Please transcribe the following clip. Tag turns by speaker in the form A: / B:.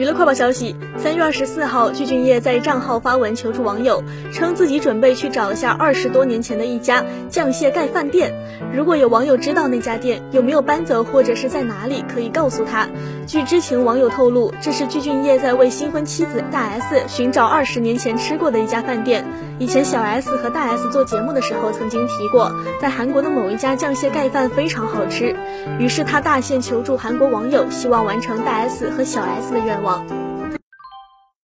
A: 娱乐快报消息：三月二十四号，具俊晔在账号发文求助网友，称自己准备去找一下二十多年前的一家酱蟹盖饭店。如果有网友知道那家店有没有搬走或者是在哪里，可以告诉他。据知情网友透露，这是具俊晔在为新婚妻子大 S 寻找二十年前吃过的一家饭店。以前小 S 和大 S 做节目的时候曾经提过，在韩国的某一家酱蟹盖饭非常好吃。于是他大限求助韩国网友，希望完成大 S 和小 S 的愿望。あ。